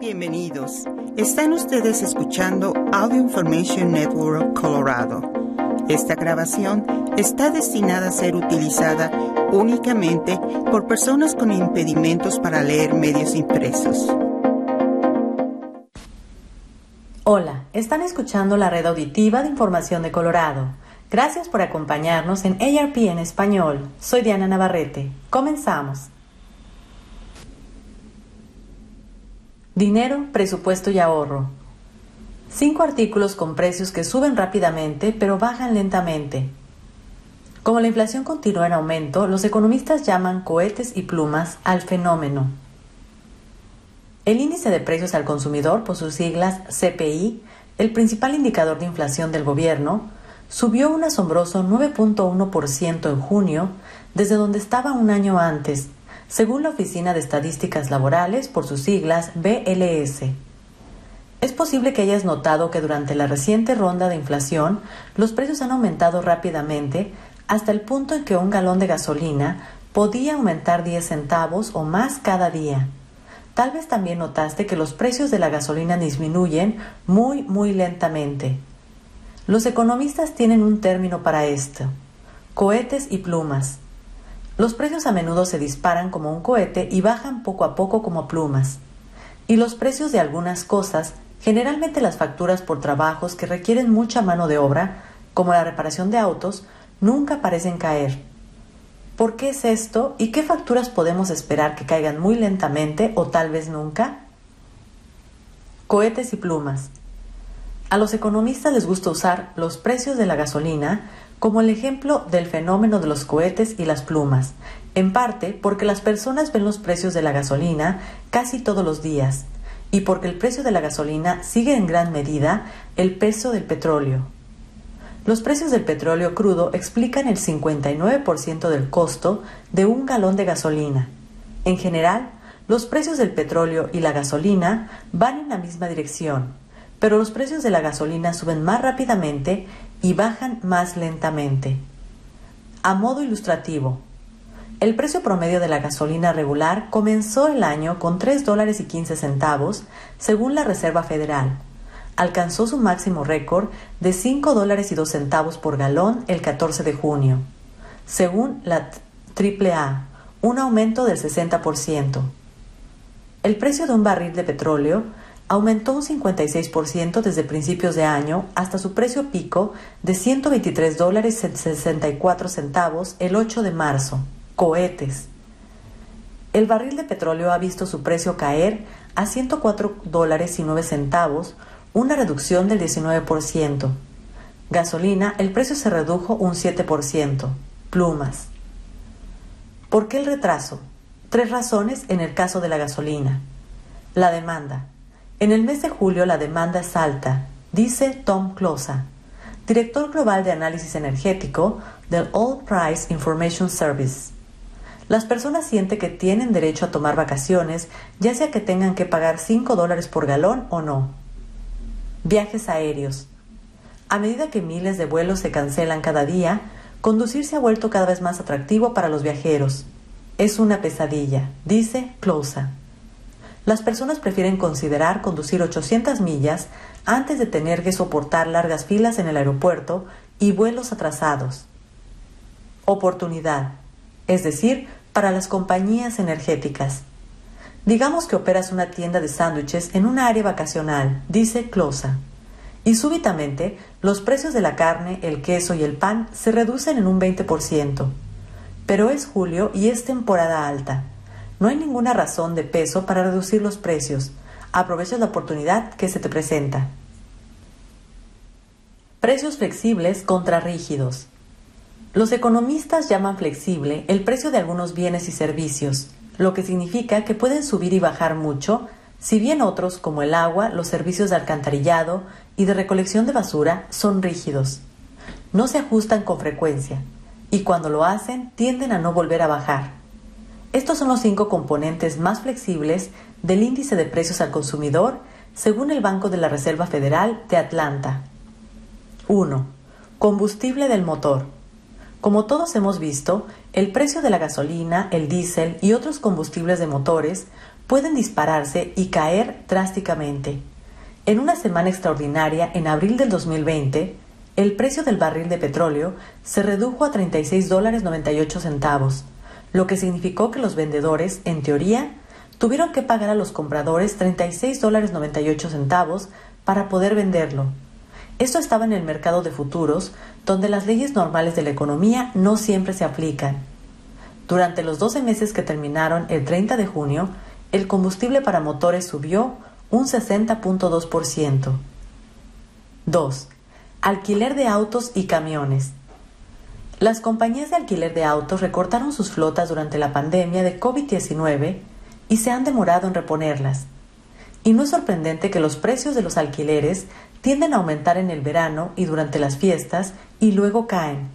Bienvenidos. Están ustedes escuchando Audio Information Network Colorado. Esta grabación está destinada a ser utilizada únicamente por personas con impedimentos para leer medios impresos. Hola, están escuchando la red auditiva de información de Colorado. Gracias por acompañarnos en ARP en español. Soy Diana Navarrete. Comenzamos. Dinero, presupuesto y ahorro. Cinco artículos con precios que suben rápidamente pero bajan lentamente. Como la inflación continúa en aumento, los economistas llaman cohetes y plumas al fenómeno. El índice de precios al consumidor, por sus siglas CPI, el principal indicador de inflación del gobierno, subió un asombroso 9.1% en junio desde donde estaba un año antes según la Oficina de Estadísticas Laborales, por sus siglas BLS. Es posible que hayas notado que durante la reciente ronda de inflación los precios han aumentado rápidamente hasta el punto en que un galón de gasolina podía aumentar 10 centavos o más cada día. Tal vez también notaste que los precios de la gasolina disminuyen muy, muy lentamente. Los economistas tienen un término para esto, cohetes y plumas. Los precios a menudo se disparan como un cohete y bajan poco a poco como plumas. Y los precios de algunas cosas, generalmente las facturas por trabajos que requieren mucha mano de obra, como la reparación de autos, nunca parecen caer. ¿Por qué es esto y qué facturas podemos esperar que caigan muy lentamente o tal vez nunca? Cohetes y plumas. A los economistas les gusta usar los precios de la gasolina como el ejemplo del fenómeno de los cohetes y las plumas, en parte porque las personas ven los precios de la gasolina casi todos los días y porque el precio de la gasolina sigue en gran medida el peso del petróleo. Los precios del petróleo crudo explican el 59% del costo de un galón de gasolina. En general, los precios del petróleo y la gasolina van en la misma dirección, pero los precios de la gasolina suben más rápidamente y bajan más lentamente. A modo ilustrativo, el precio promedio de la gasolina regular comenzó el año con 3 dólares y 15 centavos, según la Reserva Federal. Alcanzó su máximo récord de 5 dólares y 2 centavos por galón el 14 de junio, según la AAA, un aumento del 60%. El precio de un barril de petróleo aumentó un 56% desde principios de año hasta su precio pico de 123 dólares 64 centavos el 8 de marzo. Cohetes. El barril de petróleo ha visto su precio caer a 104 dólares y 9 centavos, una reducción del 19%. Gasolina, el precio se redujo un 7%. Plumas. ¿Por qué el retraso? Tres razones en el caso de la gasolina. La demanda. En el mes de julio la demanda es alta, dice Tom Closa, director global de análisis energético del All Price Information Service. Las personas sienten que tienen derecho a tomar vacaciones, ya sea que tengan que pagar 5 dólares por galón o no. Viajes aéreos. A medida que miles de vuelos se cancelan cada día, conducir se ha vuelto cada vez más atractivo para los viajeros. Es una pesadilla, dice Closa las personas prefieren considerar conducir 800 millas antes de tener que soportar largas filas en el aeropuerto y vuelos atrasados. Oportunidad, es decir, para las compañías energéticas. Digamos que operas una tienda de sándwiches en un área vacacional, dice Closa, y súbitamente los precios de la carne, el queso y el pan se reducen en un 20%. Pero es julio y es temporada alta. No hay ninguna razón de peso para reducir los precios. Aprovecha la oportunidad que se te presenta. Precios flexibles contra rígidos. Los economistas llaman flexible el precio de algunos bienes y servicios, lo que significa que pueden subir y bajar mucho, si bien otros, como el agua, los servicios de alcantarillado y de recolección de basura, son rígidos. No se ajustan con frecuencia, y cuando lo hacen tienden a no volver a bajar. Estos son los cinco componentes más flexibles del índice de precios al consumidor según el Banco de la Reserva Federal de Atlanta. 1. Combustible del motor. Como todos hemos visto, el precio de la gasolina, el diésel y otros combustibles de motores pueden dispararse y caer drásticamente. En una semana extraordinaria, en abril del 2020, el precio del barril de petróleo se redujo a 36 dólares 98 centavos, lo que significó que los vendedores, en teoría, tuvieron que pagar a los compradores 36 dólares 98 centavos para poder venderlo. Esto estaba en el mercado de futuros, donde las leyes normales de la economía no siempre se aplican. Durante los 12 meses que terminaron el 30 de junio, el combustible para motores subió un 60.2%. 2. Alquiler de autos y camiones. Las compañías de alquiler de autos recortaron sus flotas durante la pandemia de COVID-19 y se han demorado en reponerlas. Y no es sorprendente que los precios de los alquileres tienden a aumentar en el verano y durante las fiestas y luego caen.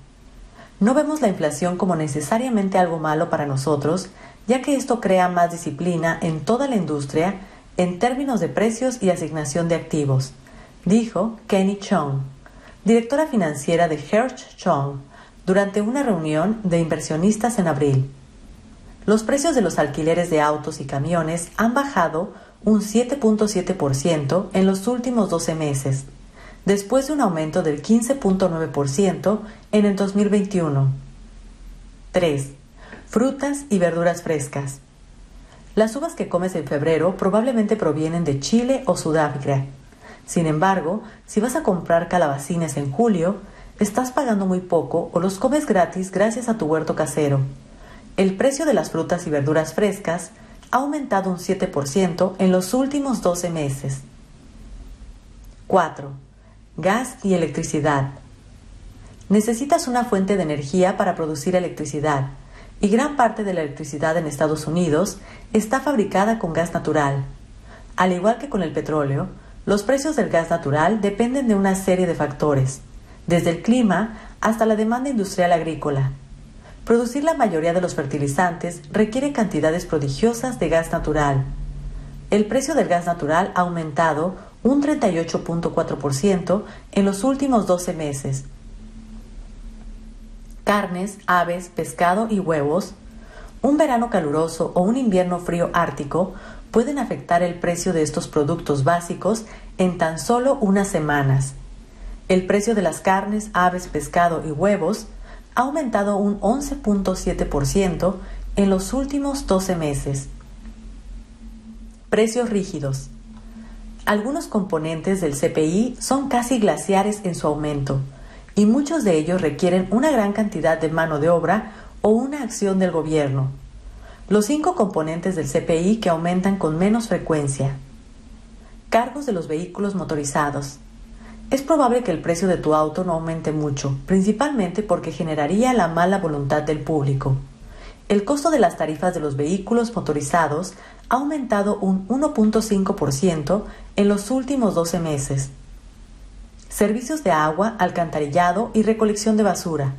No vemos la inflación como necesariamente algo malo para nosotros, ya que esto crea más disciplina en toda la industria en términos de precios y asignación de activos, dijo Kenny Chong, directora financiera de Hertz Chong, durante una reunión de inversionistas en abril. Los precios de los alquileres de autos y camiones han bajado un 7.7% en los últimos 12 meses, después de un aumento del 15.9% en el 2021. 3. Frutas y verduras frescas. Las uvas que comes en febrero probablemente provienen de Chile o Sudáfrica. Sin embargo, si vas a comprar calabacines en julio, estás pagando muy poco o los comes gratis gracias a tu huerto casero. El precio de las frutas y verduras frescas ha aumentado un 7% en los últimos 12 meses. 4. Gas y electricidad. Necesitas una fuente de energía para producir electricidad, y gran parte de la electricidad en Estados Unidos está fabricada con gas natural. Al igual que con el petróleo, los precios del gas natural dependen de una serie de factores, desde el clima hasta la demanda industrial agrícola, Producir la mayoría de los fertilizantes requiere cantidades prodigiosas de gas natural. El precio del gas natural ha aumentado un 38.4% en los últimos 12 meses. Carnes, aves, pescado y huevos. Un verano caluroso o un invierno frío ártico pueden afectar el precio de estos productos básicos en tan solo unas semanas. El precio de las carnes, aves, pescado y huevos ha aumentado un 11.7% en los últimos 12 meses. Precios rígidos. Algunos componentes del CPI son casi glaciares en su aumento y muchos de ellos requieren una gran cantidad de mano de obra o una acción del gobierno. Los cinco componentes del CPI que aumentan con menos frecuencia. Cargos de los vehículos motorizados, es probable que el precio de tu auto no aumente mucho, principalmente porque generaría la mala voluntad del público. El costo de las tarifas de los vehículos motorizados ha aumentado un 1.5% en los últimos 12 meses. Servicios de agua, alcantarillado y recolección de basura.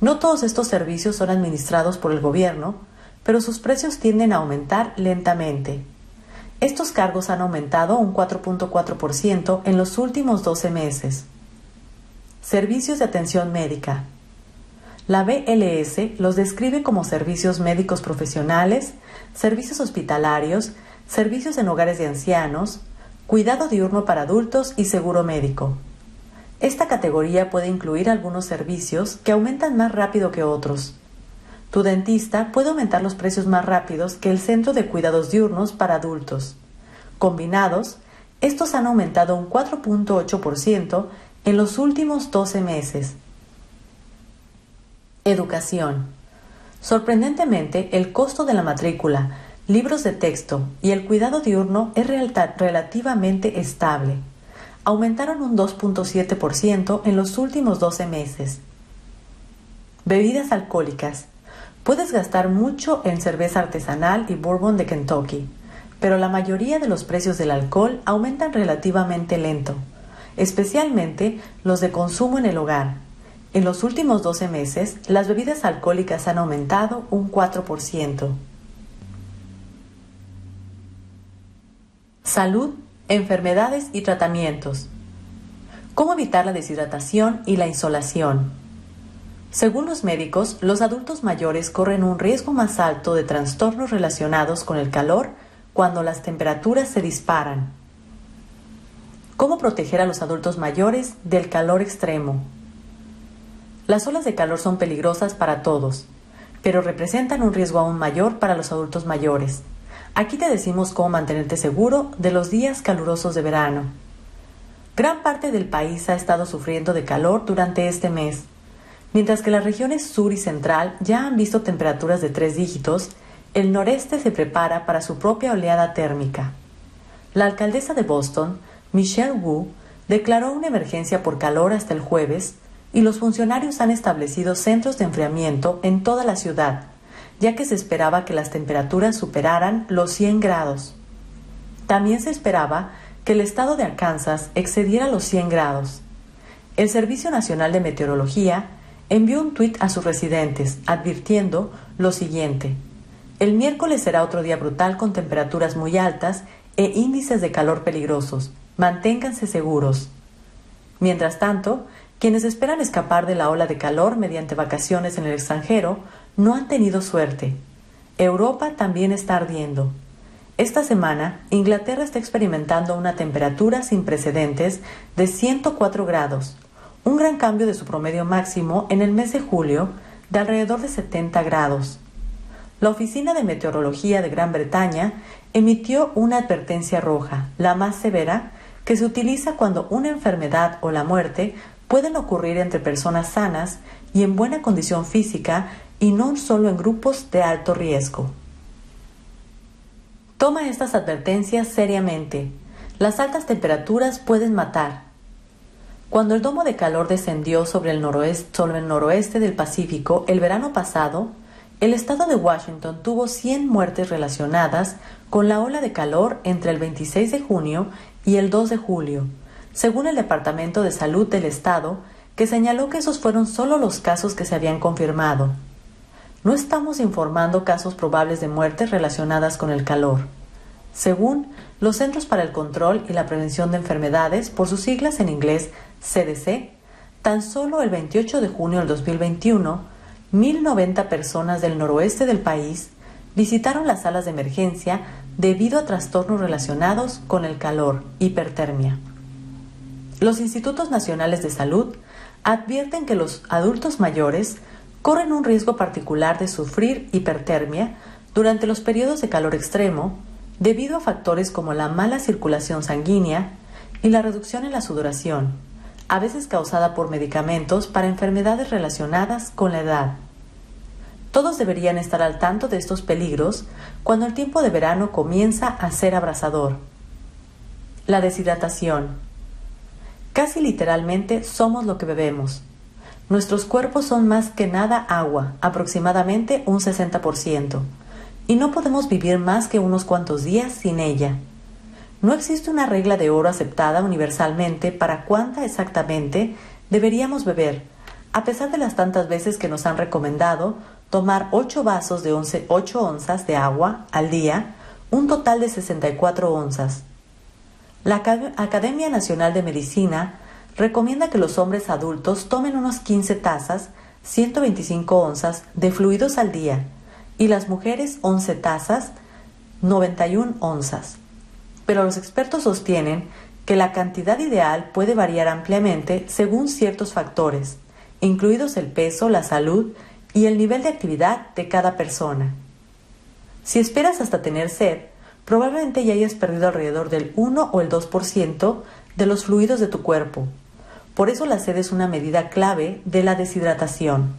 No todos estos servicios son administrados por el gobierno, pero sus precios tienden a aumentar lentamente. Estos cargos han aumentado un 4.4% en los últimos 12 meses. Servicios de atención médica. La BLS los describe como servicios médicos profesionales, servicios hospitalarios, servicios en hogares de ancianos, cuidado diurno para adultos y seguro médico. Esta categoría puede incluir algunos servicios que aumentan más rápido que otros. Tu dentista puede aumentar los precios más rápidos que el centro de cuidados diurnos para adultos. Combinados, estos han aumentado un 4.8% en los últimos 12 meses. Educación. Sorprendentemente, el costo de la matrícula, libros de texto y el cuidado diurno es relativamente estable. Aumentaron un 2.7% en los últimos 12 meses. Bebidas alcohólicas. Puedes gastar mucho en cerveza artesanal y bourbon de Kentucky, pero la mayoría de los precios del alcohol aumentan relativamente lento, especialmente los de consumo en el hogar. En los últimos 12 meses, las bebidas alcohólicas han aumentado un 4%. Salud, enfermedades y tratamientos. ¿Cómo evitar la deshidratación y la insolación? Según los médicos, los adultos mayores corren un riesgo más alto de trastornos relacionados con el calor cuando las temperaturas se disparan. ¿Cómo proteger a los adultos mayores del calor extremo? Las olas de calor son peligrosas para todos, pero representan un riesgo aún mayor para los adultos mayores. Aquí te decimos cómo mantenerte seguro de los días calurosos de verano. Gran parte del país ha estado sufriendo de calor durante este mes. Mientras que las regiones sur y central ya han visto temperaturas de tres dígitos, el noreste se prepara para su propia oleada térmica. La alcaldesa de Boston, Michelle Wu, declaró una emergencia por calor hasta el jueves y los funcionarios han establecido centros de enfriamiento en toda la ciudad, ya que se esperaba que las temperaturas superaran los 100 grados. También se esperaba que el estado de Arkansas excediera los 100 grados. El Servicio Nacional de Meteorología envió un tuit a sus residentes advirtiendo lo siguiente. El miércoles será otro día brutal con temperaturas muy altas e índices de calor peligrosos. Manténganse seguros. Mientras tanto, quienes esperan escapar de la ola de calor mediante vacaciones en el extranjero no han tenido suerte. Europa también está ardiendo. Esta semana, Inglaterra está experimentando una temperatura sin precedentes de 104 grados, un gran cambio de su promedio máximo en el mes de julio de alrededor de 70 grados. La Oficina de Meteorología de Gran Bretaña emitió una advertencia roja, la más severa, que se utiliza cuando una enfermedad o la muerte pueden ocurrir entre personas sanas y en buena condición física y no solo en grupos de alto riesgo. Toma estas advertencias seriamente. Las altas temperaturas pueden matar. Cuando el domo de calor descendió sobre el, noroeste, del Pacífico el verano pasado, el estado de Washington tuvo 100 muertes relacionadas con la ola de calor entre el 26 de junio y el 2 de julio, según el Departamento de Salud del Estado, que señaló que esos fueron solo los casos que se habían confirmado. No estamos informando casos probables de muertes relacionadas con el calor. Según los Centros para el Control y la Prevención de Enfermedades, por sus siglas en inglés CDC, tan solo el 28 de junio del 2021, 1.090 personas del noroeste del país visitaron las salas de emergencia debido a trastornos relacionados con el calor, hipertermia. Los institutos nacionales de salud advierten que los adultos mayores corren un riesgo particular de sufrir hipertermia durante los periodos de calor extremo debido a factores como la mala circulación sanguínea y la reducción en la sudoración, a veces causada por medicamentos para enfermedades relacionadas con la edad. Todos deberían estar al tanto de estos peligros cuando el tiempo de verano comienza a ser abrasador. La deshidratación. Casi literalmente somos lo que bebemos. Nuestros cuerpos son más que nada agua, aproximadamente un 60%, y no podemos vivir más que unos cuantos días sin ella. No existe una regla de oro aceptada universalmente para cuánta exactamente deberíamos beber, a pesar de las tantas veces que nos han recomendado tomar 8 vasos de 11, 8 onzas de agua al día, un total de 64 onzas. La Academia Nacional de Medicina recomienda que los hombres adultos tomen unos 15 tazas, 125 onzas de fluidos al día y las mujeres 11 tazas, 91 onzas. Pero los expertos sostienen que la cantidad ideal puede variar ampliamente según ciertos factores, incluidos el peso, la salud y el nivel de actividad de cada persona. Si esperas hasta tener sed, probablemente ya hayas perdido alrededor del 1 o el 2% de los fluidos de tu cuerpo, por eso la sed es una medida clave de la deshidratación.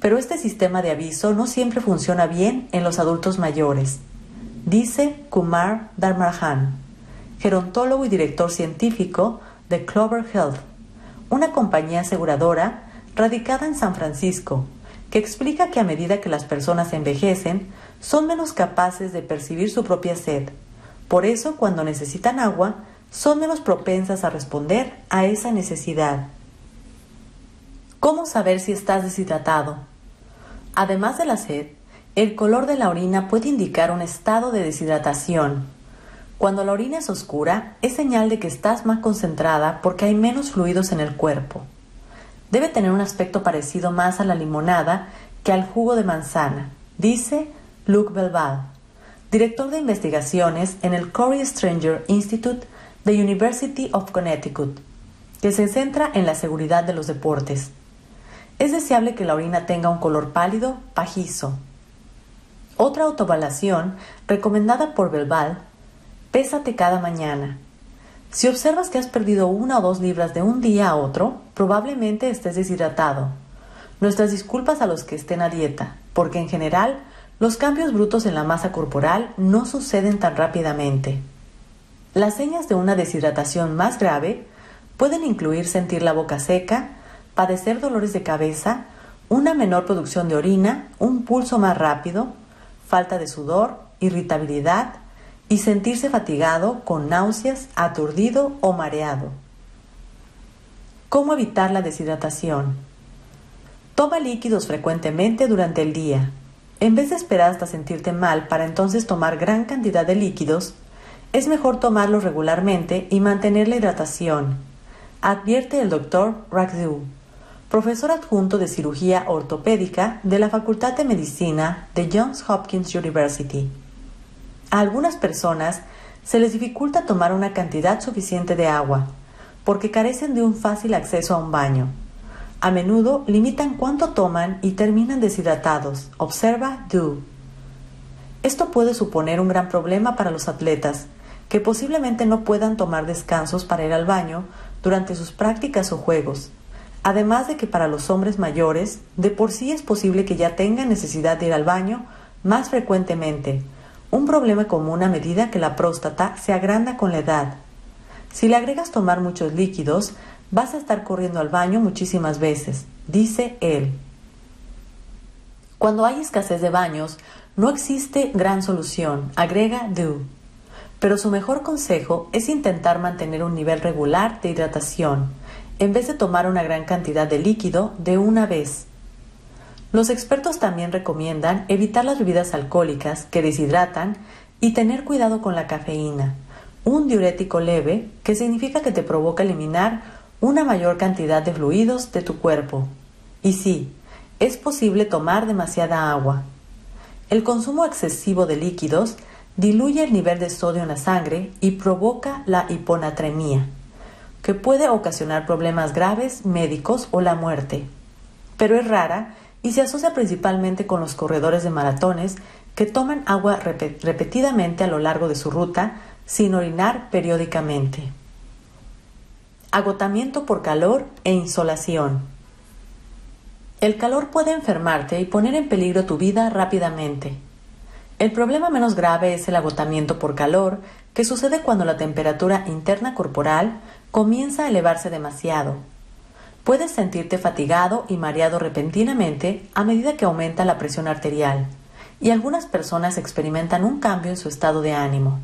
Pero este sistema de aviso no siempre funciona bien en los adultos mayores, dice Kumar Dharmarhan, gerontólogo y director científico de Clover Health, una compañía aseguradora radicada en San Francisco, que explica que a medida que las personas envejecen, son menos capaces de percibir su propia sed. Por eso, cuando necesitan agua, son menos propensas a responder a esa necesidad. ¿Cómo saber si estás deshidratado? Además de la sed, el color de la orina puede indicar un estado de deshidratación. Cuando la orina es oscura, es señal de que estás más concentrada porque hay menos fluidos en el cuerpo. Debe tener un aspecto parecido más a la limonada que al jugo de manzana, dice Luc Belval, director de investigaciones en el Corey Stranger Institute de University of Connecticut, que se centra en la seguridad de los deportes. Es deseable que la orina tenga un color pálido, pajizo. Otra autoevaluación recomendada por Belval, pésate cada mañana. Si observas que has perdido una o dos libras de un día a otro, probablemente estés deshidratado. Nuestras disculpas a los que estén a dieta, porque en general los cambios brutos en la masa corporal no suceden tan rápidamente. Las señas de una deshidratación más grave pueden incluir sentir la boca seca, padecer dolores de cabeza, una menor producción de orina, un pulso más rápido, falta de sudor, irritabilidad y sentirse fatigado con náuseas, aturdido o mareado. ¿Cómo evitar la deshidratación? Toma líquidos frecuentemente durante el día. En vez de esperar hasta sentirte mal para entonces tomar gran cantidad de líquidos, es mejor tomarlos regularmente y mantener la hidratación, advierte el doctor Ragdu profesor adjunto de cirugía ortopédica de la Facultad de Medicina de Johns Hopkins University. A algunas personas se les dificulta tomar una cantidad suficiente de agua porque carecen de un fácil acceso a un baño. A menudo limitan cuánto toman y terminan deshidratados, observa Du. Esto puede suponer un gran problema para los atletas, que posiblemente no puedan tomar descansos para ir al baño durante sus prácticas o juegos, Además de que para los hombres mayores, de por sí es posible que ya tengan necesidad de ir al baño más frecuentemente, un problema común a medida que la próstata se agranda con la edad. Si le agregas tomar muchos líquidos, vas a estar corriendo al baño muchísimas veces, dice él. Cuando hay escasez de baños, no existe gran solución, agrega Du. Pero su mejor consejo es intentar mantener un nivel regular de hidratación en vez de tomar una gran cantidad de líquido de una vez. Los expertos también recomiendan evitar las bebidas alcohólicas que deshidratan y tener cuidado con la cafeína, un diurético leve que significa que te provoca eliminar una mayor cantidad de fluidos de tu cuerpo. Y sí, es posible tomar demasiada agua. El consumo excesivo de líquidos diluye el nivel de sodio en la sangre y provoca la hiponatremia que puede ocasionar problemas graves, médicos o la muerte. Pero es rara y se asocia principalmente con los corredores de maratones que toman agua repetidamente a lo largo de su ruta sin orinar periódicamente. Agotamiento por calor e insolación. El calor puede enfermarte y poner en peligro tu vida rápidamente. El problema menos grave es el agotamiento por calor, que sucede cuando la temperatura interna corporal comienza a elevarse demasiado. Puedes sentirte fatigado y mareado repentinamente a medida que aumenta la presión arterial, y algunas personas experimentan un cambio en su estado de ánimo.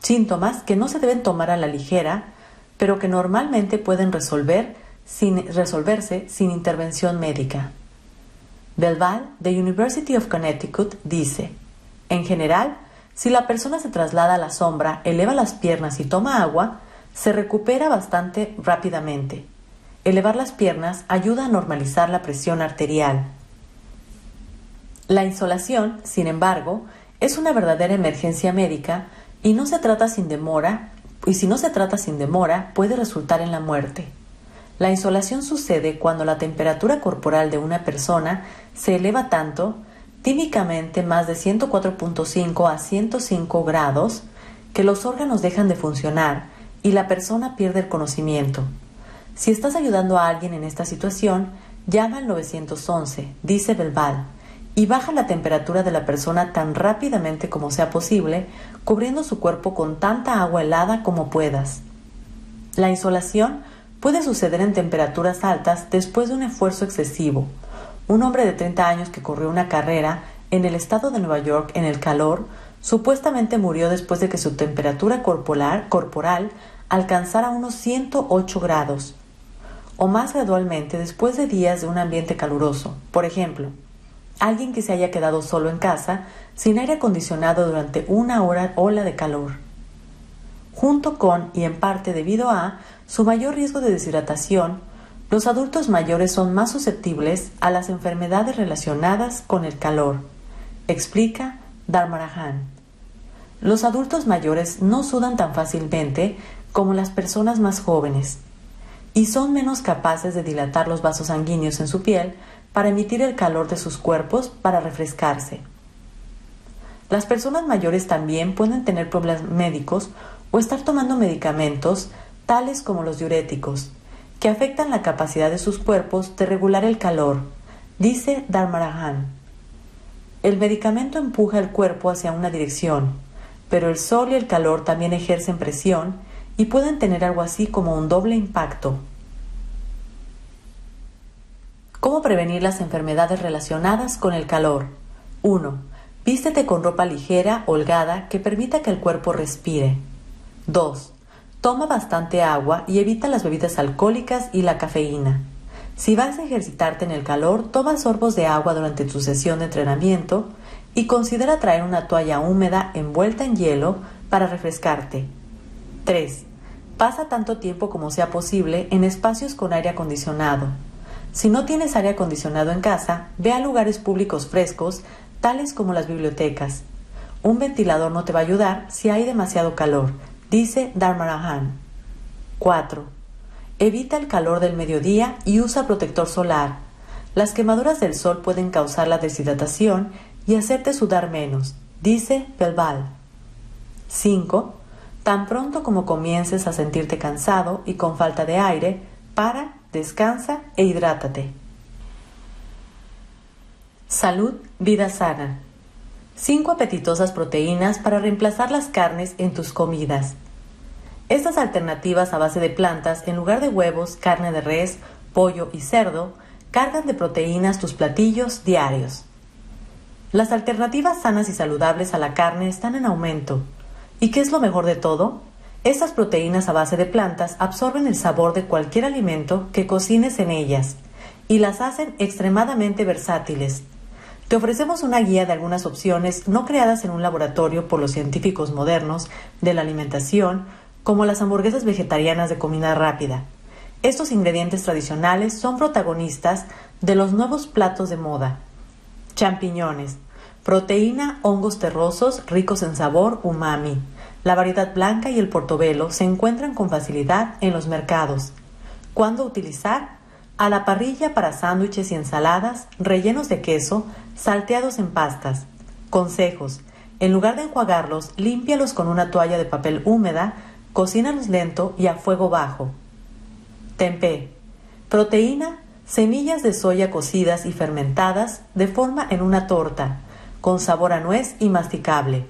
Síntomas que no se deben tomar a la ligera, pero que normalmente pueden resolverse sin intervención médica. Belval, de University of Connecticut, dice, en general, si la persona se traslada a la sombra, eleva las piernas y toma agua, se recupera bastante rápidamente. Elevar las piernas ayuda a normalizar la presión arterial. La insolación, sin embargo, es una verdadera emergencia médica y no se trata sin demora, y si no se trata sin demora, puede resultar en la muerte. La insolación sucede cuando la temperatura corporal de una persona se eleva tanto, típicamente más de 104.5 a 105 grados, que los órganos dejan de funcionar y la persona pierde el conocimiento. Si estás ayudando a alguien en esta situación, llama al 911, dice Belval, y baja la temperatura de la persona tan rápidamente como sea posible, cubriendo su cuerpo con tanta agua helada como puedas. La insolación puede suceder en temperaturas altas después de un esfuerzo excesivo. Un hombre de 30 años que corrió una carrera en el estado de Nueva York en el calor supuestamente murió después de que su temperatura corporal, corporal alcanzar a unos 108 grados o más gradualmente después de días de un ambiente caluroso. Por ejemplo, alguien que se haya quedado solo en casa sin aire acondicionado durante una hora ola de calor. Junto con, y en parte debido a, su mayor riesgo de deshidratación, los adultos mayores son más susceptibles a las enfermedades relacionadas con el calor, explica Dharmarajan. Los adultos mayores no sudan tan fácilmente como las personas más jóvenes y son menos capaces de dilatar los vasos sanguíneos en su piel para emitir el calor de sus cuerpos para refrescarse. Las personas mayores también pueden tener problemas médicos o estar tomando medicamentos tales como los diuréticos, que afectan la capacidad de sus cuerpos de regular el calor, dice Dharmarajan. El medicamento empuja el cuerpo hacia una dirección, pero el sol y el calor también ejercen presión y pueden tener algo así como un doble impacto. ¿Cómo prevenir las enfermedades relacionadas con el calor? 1. Vístete con ropa ligera, holgada, que permita que el cuerpo respire. 2. Toma bastante agua y evita las bebidas alcohólicas y la cafeína. Si vas a ejercitarte en el calor, toma sorbos de agua durante tu sesión de entrenamiento y considera traer una toalla húmeda envuelta en hielo para refrescarte. 3. Pasa tanto tiempo como sea posible en espacios con aire acondicionado. Si no tienes aire acondicionado en casa, ve a lugares públicos frescos, tales como las bibliotecas. Un ventilador no te va a ayudar si hay demasiado calor, dice Dharmarajan. 4. Evita el calor del mediodía y usa protector solar. Las quemaduras del sol pueden causar la deshidratación y hacerte sudar menos, dice Belval. 5. Tan pronto como comiences a sentirte cansado y con falta de aire, para, descansa e hidrátate. Salud, vida sana. 5 apetitosas proteínas para reemplazar las carnes en tus comidas. Estas alternativas a base de plantas, en lugar de huevos, carne de res, pollo y cerdo, cargan de proteínas tus platillos diarios. Las alternativas sanas y saludables a la carne están en aumento, ¿Y qué es lo mejor de todo? Estas proteínas a base de plantas absorben el sabor de cualquier alimento que cocines en ellas y las hacen extremadamente versátiles. Te ofrecemos una guía de algunas opciones no creadas en un laboratorio por los científicos modernos de la alimentación, como las hamburguesas vegetarianas de comida rápida. Estos ingredientes tradicionales son protagonistas de los nuevos platos de moda. Champiñones, proteína, hongos terrosos ricos en sabor umami la variedad blanca y el portobelo se encuentran con facilidad en los mercados. ¿Cuándo utilizar? A la parrilla para sándwiches y ensaladas, rellenos de queso, salteados en pastas. Consejos. En lugar de enjuagarlos, límpialos con una toalla de papel húmeda, cocínalos lento y a fuego bajo. Tempé. Proteína, semillas de soya cocidas y fermentadas de forma en una torta, con sabor a nuez y masticable.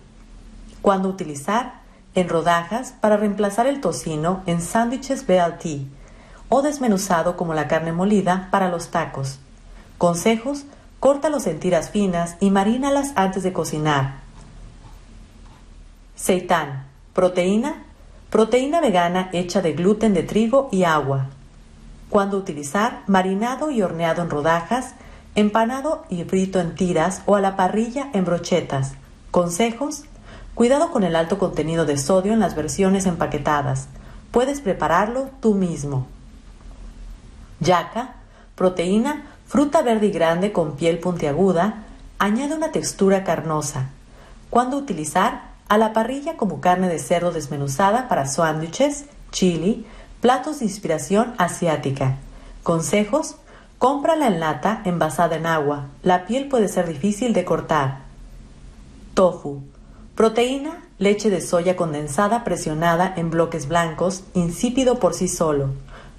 ¿Cuándo utilizar? en rodajas para reemplazar el tocino en sándwiches BLT o desmenuzado como la carne molida para los tacos. Consejos: córtalos en tiras finas y marínalas antes de cocinar. Seitán: proteína, proteína vegana hecha de gluten de trigo y agua. Cuando utilizar marinado y horneado en rodajas, empanado y frito en tiras o a la parrilla en brochetas. Consejos: Cuidado con el alto contenido de sodio en las versiones empaquetadas. Puedes prepararlo tú mismo. Yaca, proteína, fruta verde y grande con piel puntiaguda, añade una textura carnosa. ¿Cuándo utilizar? A la parrilla como carne de cerdo desmenuzada para sándwiches, chili, platos de inspiración asiática. Consejos: cómprala en lata envasada en agua. La piel puede ser difícil de cortar. Tofu Proteína, leche de soya condensada presionada en bloques blancos, insípido por sí solo.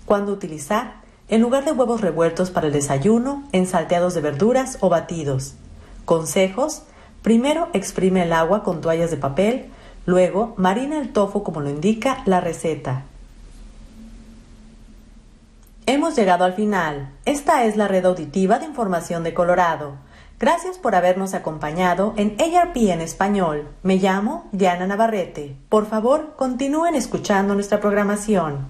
Cuando utilizar, en lugar de huevos revueltos para el desayuno, en salteados de verduras o batidos. Consejos: primero exprime el agua con toallas de papel, luego marina el tofu como lo indica la receta. Hemos llegado al final. Esta es la red auditiva de información de Colorado. Gracias por habernos acompañado en ARP en español. Me llamo Diana Navarrete. Por favor, continúen escuchando nuestra programación.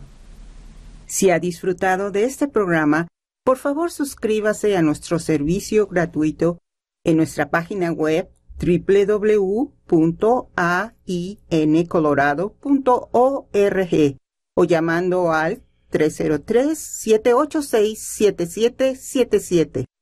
Si ha disfrutado de este programa, por favor suscríbase a nuestro servicio gratuito en nuestra página web www.aincolorado.org o llamando al 303-786-7777.